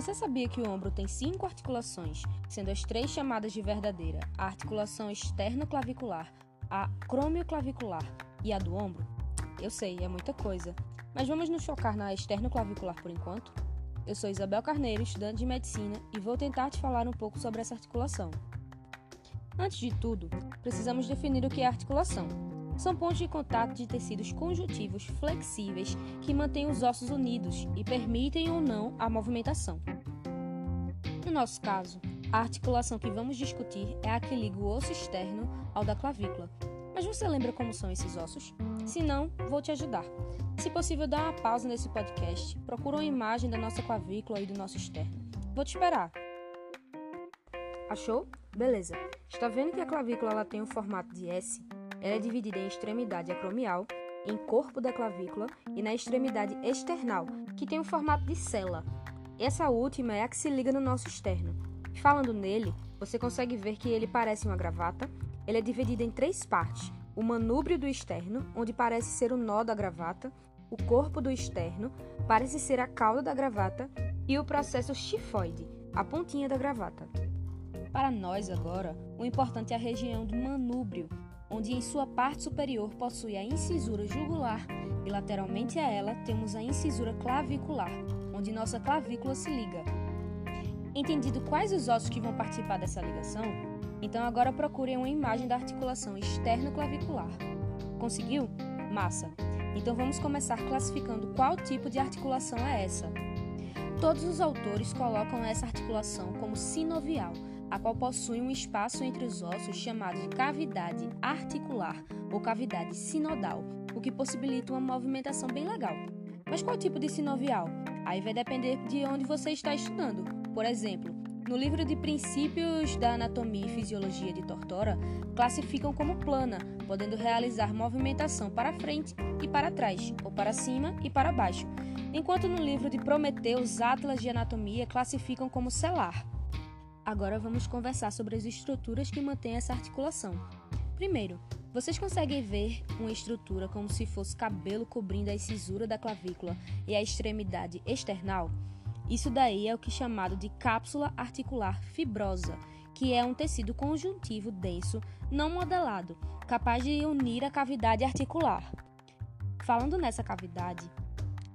Você sabia que o ombro tem cinco articulações, sendo as três chamadas de verdadeira: a articulação externo-clavicular, a crômio-clavicular e a do ombro? Eu sei, é muita coisa, mas vamos nos focar na externo-clavicular por enquanto? Eu sou Isabel Carneiro, estudante de medicina, e vou tentar te falar um pouco sobre essa articulação. Antes de tudo, precisamos definir o que é articulação. São pontos de contato de tecidos conjuntivos flexíveis que mantêm os ossos unidos e permitem ou não a movimentação. No nosso caso, a articulação que vamos discutir é a que liga o osso externo ao da clavícula. Mas você lembra como são esses ossos? Se não, vou te ajudar. Se possível, dá uma pausa nesse podcast, procura uma imagem da nossa clavícula e do nosso externo. Vou te esperar. Achou? Beleza. Está vendo que a clavícula ela tem o um formato de S? Ela é dividida em extremidade acromial, em corpo da clavícula e na extremidade external, que tem o formato de cela. Essa última é a que se liga no nosso externo. Falando nele, você consegue ver que ele parece uma gravata. Ele é dividido em três partes: o manúbrio do externo, onde parece ser o nó da gravata, o corpo do externo, parece ser a cauda da gravata, e o processo chifoide, a pontinha da gravata. Para nós agora, o importante é a região do manúbrio, onde em sua parte superior possui a incisura jugular e lateralmente a ela temos a incisura clavicular, onde nossa clavícula se liga. Entendido quais os ossos que vão participar dessa ligação, então agora procurem uma imagem da articulação externo-clavicular. Conseguiu? Massa! Então vamos começar classificando qual tipo de articulação é essa. Todos os autores colocam essa articulação como sinovial, a qual possui um espaço entre os ossos chamado de cavidade articular ou cavidade sinodal, o que possibilita uma movimentação bem legal. Mas qual tipo de sinovial? Aí vai depender de onde você está estudando. Por exemplo, no livro de Princípios da Anatomia e Fisiologia de Tortora, classificam como plana, podendo realizar movimentação para frente e para trás, ou para cima e para baixo, enquanto no livro de Prometeus, Atlas de Anatomia classificam como celar. Agora vamos conversar sobre as estruturas que mantêm essa articulação. Primeiro, vocês conseguem ver uma estrutura como se fosse cabelo cobrindo a cisura da clavícula e a extremidade external? Isso daí é o que é chamado de cápsula articular fibrosa, que é um tecido conjuntivo denso, não modelado, capaz de unir a cavidade articular. Falando nessa cavidade,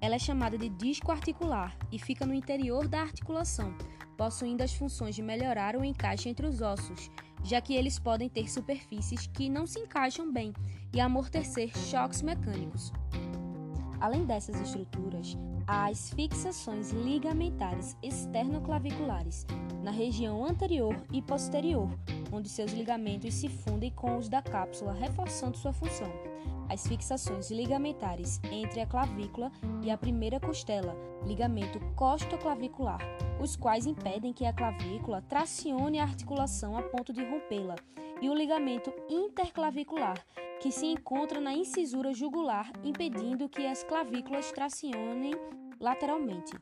ela é chamada de disco articular e fica no interior da articulação, possuindo as funções de melhorar o encaixe entre os ossos, já que eles podem ter superfícies que não se encaixam bem e amortecer choques mecânicos. Além dessas estruturas, há as fixações ligamentares externoclaviculares na região anterior e posterior, onde seus ligamentos se fundem com os da cápsula, reforçando sua função. As fixações ligamentares entre a clavícula e a primeira costela, ligamento costoclavicular, os quais impedem que a clavícula tracione a articulação a ponto de rompê-la, e o ligamento interclavicular, que se encontra na incisura jugular, impedindo que as clavículas tracionem lateralmente.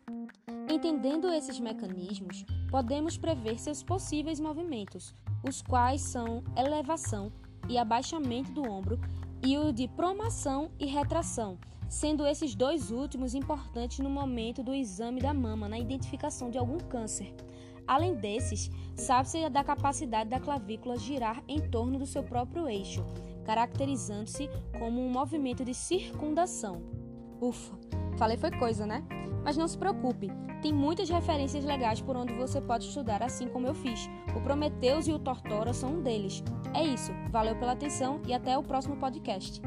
Entendendo esses mecanismos, podemos prever seus possíveis movimentos, os quais são elevação e abaixamento do ombro e o de promação e retração, sendo esses dois últimos importantes no momento do exame da mama na identificação de algum câncer. Além desses, sabe-se da capacidade da clavícula girar em torno do seu próprio eixo, caracterizando-se como um movimento de circundação. Ufa, falei foi coisa, né? Mas não se preocupe, tem muitas referências legais por onde você pode estudar, assim como eu fiz. O Prometeus e o Tortora são um deles. É isso, valeu pela atenção e até o próximo podcast.